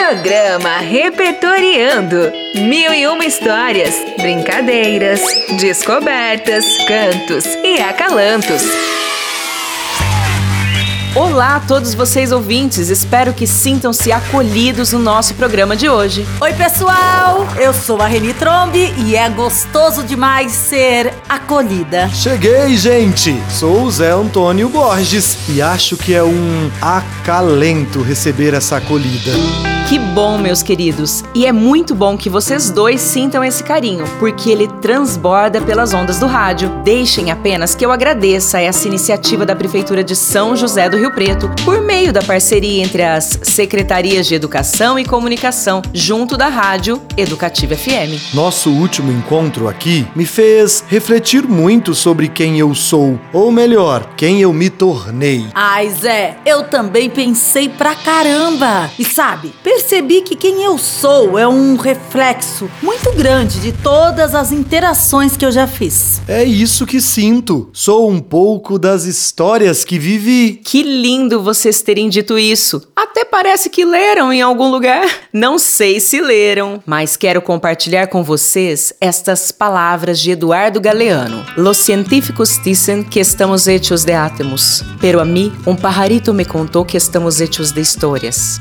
Programa Repertoriando. Mil e uma histórias, brincadeiras, descobertas, cantos e acalantos. Olá a todos vocês ouvintes, espero que sintam-se acolhidos no nosso programa de hoje. Oi, pessoal! Eu sou a Reni Trombi e é gostoso demais ser acolhida. Cheguei, gente! Sou o Zé Antônio Borges e acho que é um acalento receber essa acolhida. Que bom, meus queridos! E é muito bom que vocês dois sintam esse carinho, porque ele transborda pelas ondas do rádio. Deixem apenas que eu agradeça essa iniciativa da Prefeitura de São José do Rio Preto, por meio da parceria entre as Secretarias de Educação e Comunicação, junto da Rádio Educativa FM. Nosso último encontro aqui me fez refletir muito sobre quem eu sou, ou melhor, quem eu me tornei. Ai, Zé, eu também pensei pra caramba! E sabe, percebi que quem eu sou é um reflexo muito grande de todas as interações que eu já fiz. É isso que sinto. Sou um pouco das histórias que vivi. Que lindo vocês terem dito isso. Até parece que leram em algum lugar. Não sei se leram, mas quero compartilhar com vocês estas palavras de Eduardo Galeano. Los científicos dicen que estamos hechos de átomos, pero a mí um pajarito me contou que estamos hechos de histórias.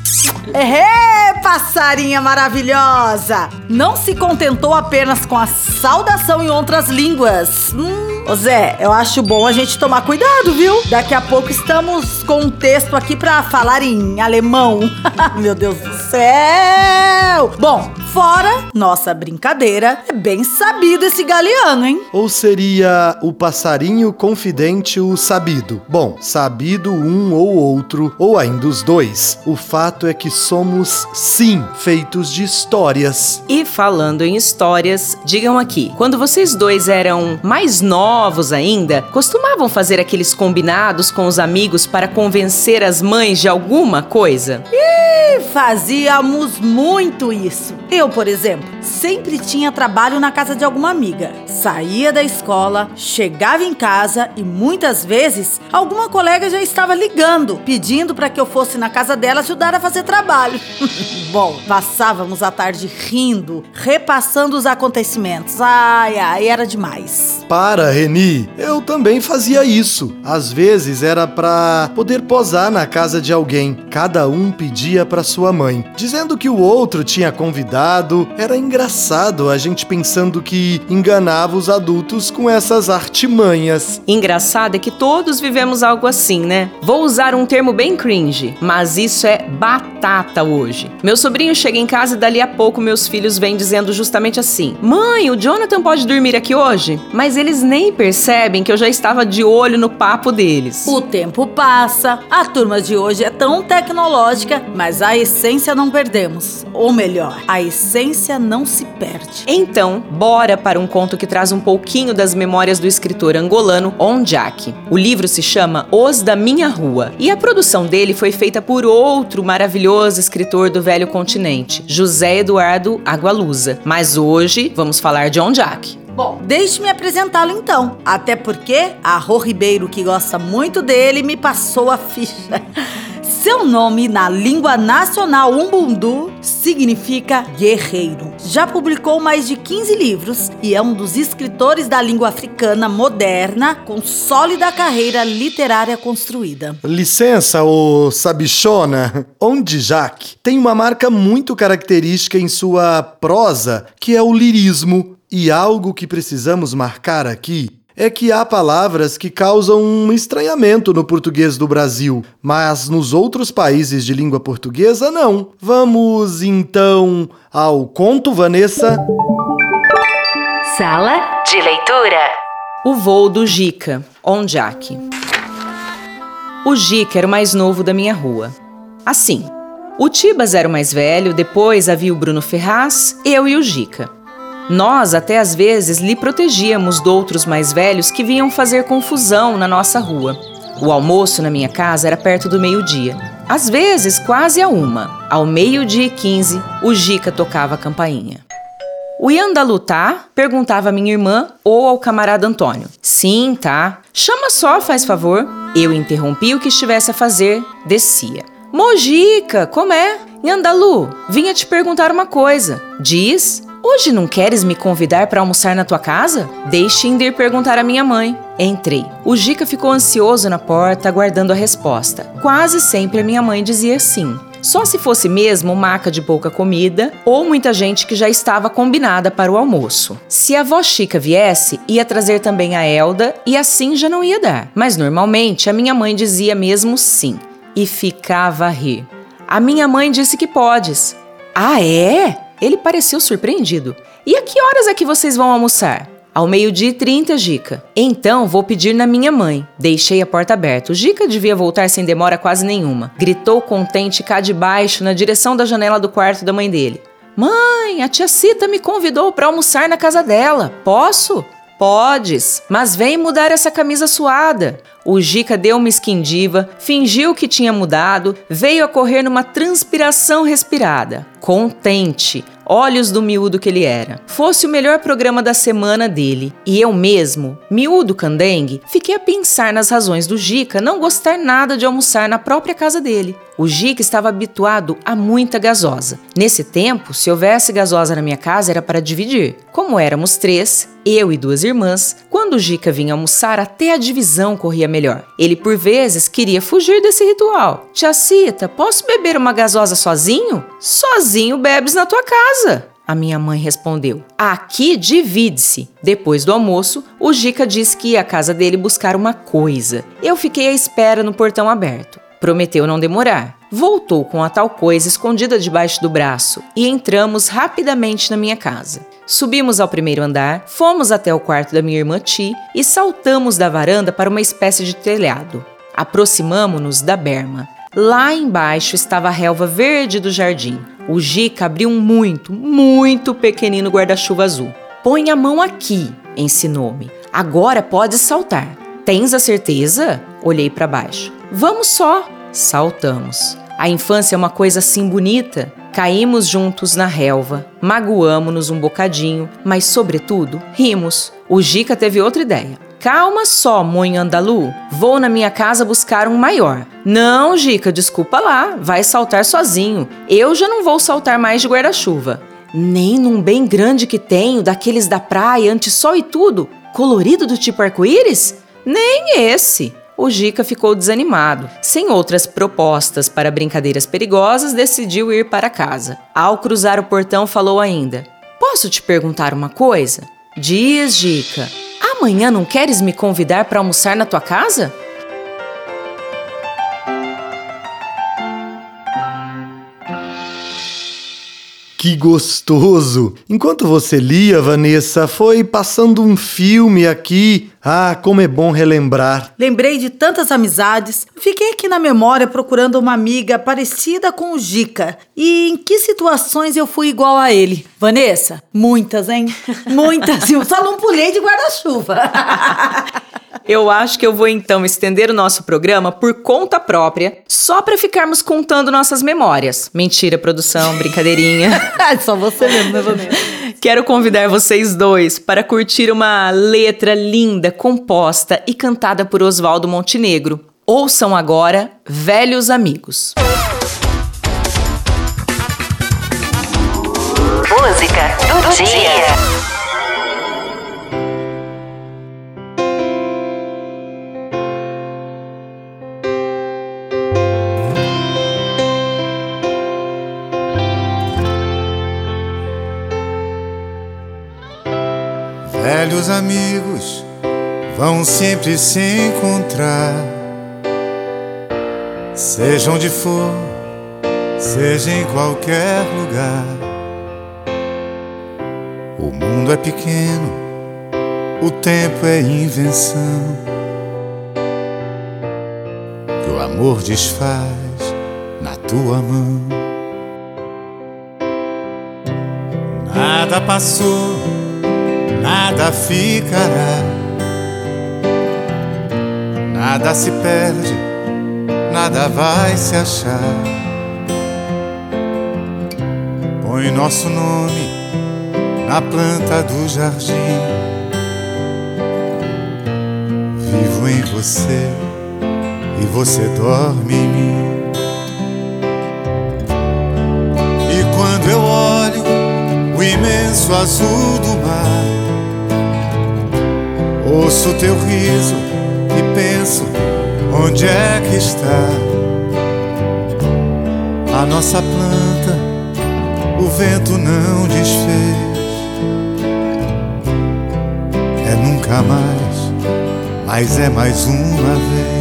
É, passarinha maravilhosa! Não se contentou apenas com a saudação em outras línguas. Hum, ô Zé, eu acho bom a gente tomar cuidado, viu? Daqui a pouco estamos com um texto aqui pra falar em alemão. Meu Deus do céu! Bom, fora nossa brincadeira, é bem sabido esse galeano, hein? Ou seria o passarinho confidente o sabido? Bom, sabido um ou outro, ou ainda os dois. O fato é que somos, sim, feitos de histórias. E falando em histórias, digam aqui, quando vocês dois eram mais novos ainda, costumavam fazer aqueles combinados com os amigos para convencer as mães de alguma coisa? Ih, fazíamos muito isso. Eu, por exemplo, sempre tinha trabalho na casa de alguma amiga. Saía da escola, chegava em casa e muitas vezes alguma colega já estava ligando, pedindo para que eu fosse na casa dela ajudar a fazer trabalho. Bom, passávamos a tarde rindo, repassando os acontecimentos. Ai, ai, era demais. Para, Eu também fazia isso. Às vezes era pra poder posar na casa de alguém. Cada um pedia pra sua mãe, dizendo que o outro tinha convidado. Era engraçado a gente pensando que enganava os adultos com essas artimanhas. Engraçado é que todos vivemos algo assim, né? Vou usar um termo bem cringe, mas isso é batata hoje. Meu sobrinho chega em casa e dali a pouco meus filhos vêm dizendo justamente assim: Mãe, o Jonathan pode dormir aqui hoje? Mas eles nem percebem que eu já estava de olho no papo deles. O tempo passa, a turma de hoje é tão tecnológica, mas a essência não perdemos. Ou melhor, a essência não se perde. Então, bora para um conto que traz um pouquinho das memórias do escritor angolano Onjak. O livro se chama Os da Minha Rua e a produção dele foi feita por outro maravilhoso escritor do velho continente, José Eduardo Agualusa. Mas hoje vamos falar de Onjak. Bom, deixe-me apresentá-lo então. Até porque a Rô Ribeiro, que gosta muito dele, me passou a ficha. Seu nome na língua nacional umbundu significa guerreiro. Já publicou mais de 15 livros e é um dos escritores da língua africana moderna com sólida carreira literária construída. Licença, ô sabichona. Onde Jaque tem uma marca muito característica em sua prosa, que é o lirismo. E algo que precisamos marcar aqui é que há palavras que causam um estranhamento no português do Brasil, mas nos outros países de língua portuguesa não. Vamos então ao conto, Vanessa. Sala de leitura. O voo do Jica, Onjak. O Jica era o mais novo da minha rua. Assim, o Tibas era o mais velho, depois havia o Bruno Ferraz, eu e o Jica. Nós até às vezes lhe protegíamos de outros mais velhos que vinham fazer confusão na nossa rua. O almoço na minha casa era perto do meio-dia. Às vezes, quase a uma. Ao meio-dia e quinze, o Jica tocava a campainha. O Yandalu tá? Perguntava a minha irmã ou ao camarada Antônio. Sim, tá. Chama só, faz favor. Eu interrompi o que estivesse a fazer, descia. Mojica, como é? Nhandalu, vinha te perguntar uma coisa. Diz, hoje não queres me convidar para almoçar na tua casa? Deixe ir perguntar à minha mãe. Entrei. O Gica ficou ansioso na porta, aguardando a resposta. Quase sempre a minha mãe dizia sim. Só se fosse mesmo maca de pouca comida ou muita gente que já estava combinada para o almoço. Se a avó Chica viesse, ia trazer também a Elda e assim já não ia dar. Mas normalmente a minha mãe dizia mesmo sim e ficava a rir. A minha mãe disse que podes. Ah, é? Ele pareceu surpreendido. E a que horas é que vocês vão almoçar? Ao meio-dia e trinta, Gica. Então vou pedir na minha mãe. Deixei a porta aberta. O Gica devia voltar sem demora quase nenhuma. Gritou contente cá de baixo, na direção da janela do quarto da mãe dele. Mãe, a tia Cita me convidou para almoçar na casa dela. Posso? Podes, mas vem mudar essa camisa suada. O Gica deu uma esquindiva, fingiu que tinha mudado, veio a correr numa transpiração respirada. Contente, olhos do miúdo que ele era. Fosse o melhor programa da semana dele. E eu mesmo, miúdo candengue, fiquei a pensar nas razões do Gica não gostar nada de almoçar na própria casa dele. O Gica estava habituado a muita gasosa. Nesse tempo, se houvesse gasosa na minha casa, era para dividir. Como éramos três, eu e duas irmãs, quando o Gica vinha almoçar, até a divisão corria melhor. Ele, por vezes, queria fugir desse ritual. Tia Cita, posso beber uma gasosa sozinho? Sozinho bebes na tua casa. A minha mãe respondeu: Aqui divide-se. Depois do almoço, o Gica disse que ia à casa dele buscar uma coisa. Eu fiquei à espera no portão aberto. Prometeu não demorar. Voltou com a tal coisa escondida debaixo do braço e entramos rapidamente na minha casa. Subimos ao primeiro andar, fomos até o quarto da minha irmã Ti e saltamos da varanda para uma espécie de telhado. Aproximamo-nos da berma. Lá embaixo estava a relva verde do jardim. O Gica abriu um muito, muito pequenino guarda-chuva azul. Põe a mão aqui, ensinou-me. Agora pode saltar. Tens a certeza? Olhei para baixo. Vamos só! Saltamos. A infância é uma coisa assim bonita. Caímos juntos na relva, magoamo-nos um bocadinho, mas, sobretudo, rimos. O Gica teve outra ideia. Calma só, mãe Andalu. Vou na minha casa buscar um maior. Não, Gica, desculpa lá. Vai saltar sozinho. Eu já não vou saltar mais de guarda-chuva. Nem num bem grande que tenho, daqueles da praia, anti-sol e tudo, colorido do tipo arco-íris? Nem esse. O Gica ficou desanimado. Sem outras propostas para brincadeiras perigosas, decidiu ir para casa. Ao cruzar o portão, falou ainda: Posso te perguntar uma coisa? Diz, Gica. Amanhã não queres me convidar para almoçar na tua casa? Que gostoso! Enquanto você lia, Vanessa, foi passando um filme aqui. Ah, como é bom relembrar. Lembrei de tantas amizades. Fiquei aqui na memória procurando uma amiga parecida com o Gica. E em que situações eu fui igual a ele? Vanessa, muitas, hein? Muitas. Eu só não pulei de guarda-chuva. Eu acho que eu vou então estender o nosso programa por conta própria, só para ficarmos contando nossas memórias. Mentira, produção, brincadeirinha. só você mesmo, né, Vanessa? Quero convidar vocês dois para curtir uma letra linda, composta e cantada por Oswaldo Montenegro. Ouçam agora Velhos Amigos. Música do dia. Velhos amigos vão sempre se encontrar, seja onde for, seja em qualquer lugar. O mundo é pequeno, o tempo é invenção que o amor desfaz na tua mão. Nada passou nada ficará, nada se perde, nada vai se achar. Põe nosso nome na planta do jardim. Vivo em você e você dorme em mim. E quando eu olho o imenso azul do mar. Ouço teu riso e penso: onde é que está a nossa planta? O vento não desfez. É nunca mais, mas é mais uma vez.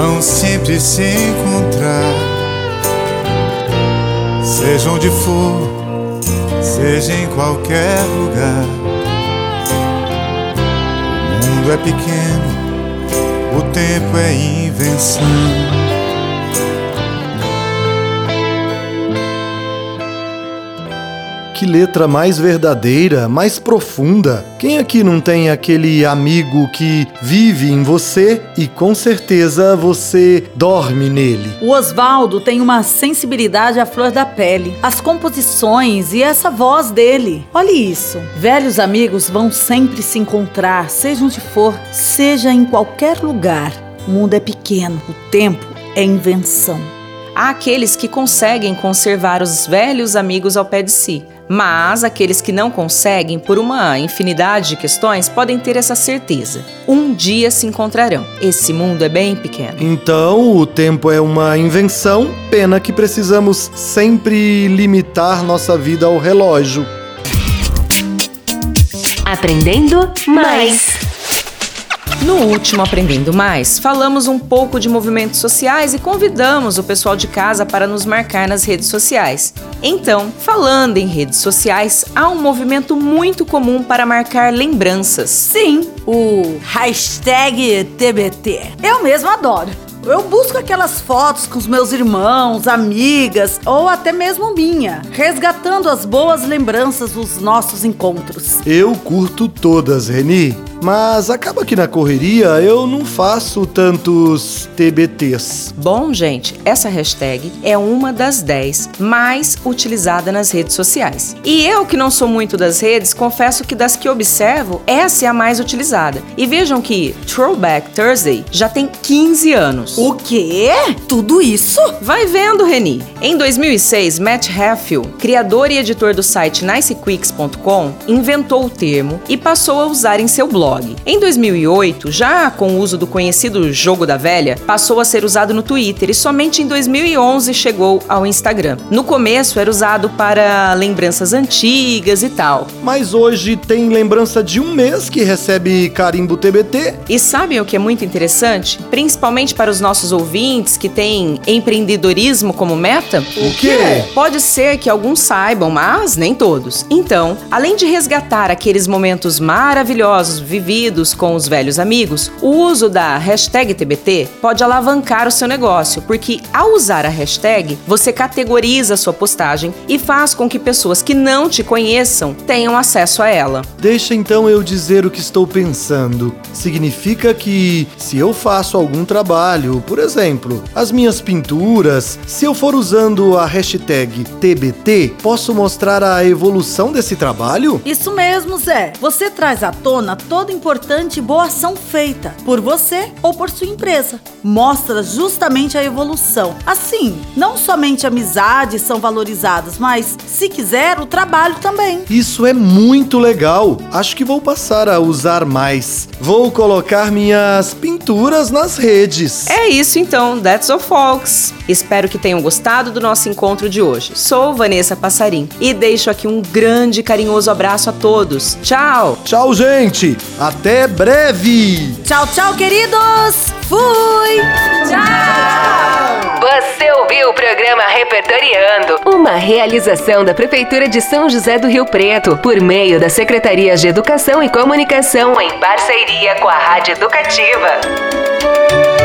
Vão sempre se encontrar. Seja onde for, seja em qualquer lugar. O mundo é pequeno, o tempo é invenção. Que letra mais verdadeira, mais profunda. Quem aqui não tem aquele amigo que vive em você e com certeza você dorme nele? O Oswaldo tem uma sensibilidade à flor da pele, as composições e essa voz dele. Olhe isso. Velhos amigos vão sempre se encontrar, seja onde for, seja em qualquer lugar. O mundo é pequeno, o tempo é invenção. Há aqueles que conseguem conservar os velhos amigos ao pé de si, mas aqueles que não conseguem, por uma infinidade de questões, podem ter essa certeza. Um dia se encontrarão. Esse mundo é bem pequeno. Então, o tempo é uma invenção, pena que precisamos sempre limitar nossa vida ao relógio. Aprendendo mais. No último Aprendendo Mais, falamos um pouco de movimentos sociais e convidamos o pessoal de casa para nos marcar nas redes sociais. Então, falando em redes sociais, há um movimento muito comum para marcar lembranças. Sim, o hashtag TBT. Eu mesmo adoro. Eu busco aquelas fotos com os meus irmãos, amigas ou até mesmo minha, as boas lembranças dos nossos encontros. Eu curto todas, Reni, mas acaba que na correria eu não faço tantos TBTs. Bom, gente, essa hashtag é uma das 10 mais utilizada nas redes sociais. E eu, que não sou muito das redes, confesso que das que observo, essa é a mais utilizada. E vejam que Throwback Thursday já tem 15 anos. O quê? Tudo isso? Vai vendo, Reni. Em 2006, Matt Heffield, criador e editor do site nicequicks.com, inventou o termo e passou a usar em seu blog. Em 2008, já com o uso do conhecido jogo da velha, passou a ser usado no Twitter e somente em 2011 chegou ao Instagram. No começo era usado para lembranças antigas e tal. Mas hoje tem lembrança de um mês que recebe carimbo TBT. E sabem o que é muito interessante? Principalmente para os nossos ouvintes que têm empreendedorismo como meta? O quê? Pode ser que alguns saibam, mas nem todos. Então, além de resgatar aqueles momentos maravilhosos vividos com os velhos amigos, o uso da hashtag TBT pode alavancar o seu negócio, porque ao usar a hashtag, você categoriza a sua postagem e faz com que pessoas que não te conheçam tenham acesso a ela. Deixa então eu dizer o que estou pensando. Significa que se eu faço algum trabalho, por exemplo, as minhas pinturas, se eu for usando a hashtag TBT, posso mostrar a evolução desse trabalho? Isso mesmo, Zé. Você traz à tona toda importante e boa ação feita por você ou por sua empresa. Mostra justamente a evolução. Assim, não somente amizades são valorizadas, mas, se quiser, o trabalho também. Isso é muito legal. Acho que vou passar a usar mais. Vou colocar minhas pinturas nas redes. É isso então, that's all folks. Espero que tenham gostado do nosso encontro de hoje. Sou Vanessa Passarim e deixo aqui um grande e carinhoso abraço a todos. Tchau! Tchau, gente. Até breve. Tchau, tchau, queridos! Fui! Tchau! Você ouviu o programa Repertoriando, uma realização da Prefeitura de São José do Rio Preto, por meio das Secretarias de Educação e Comunicação, em parceria com a Rádio Educativa.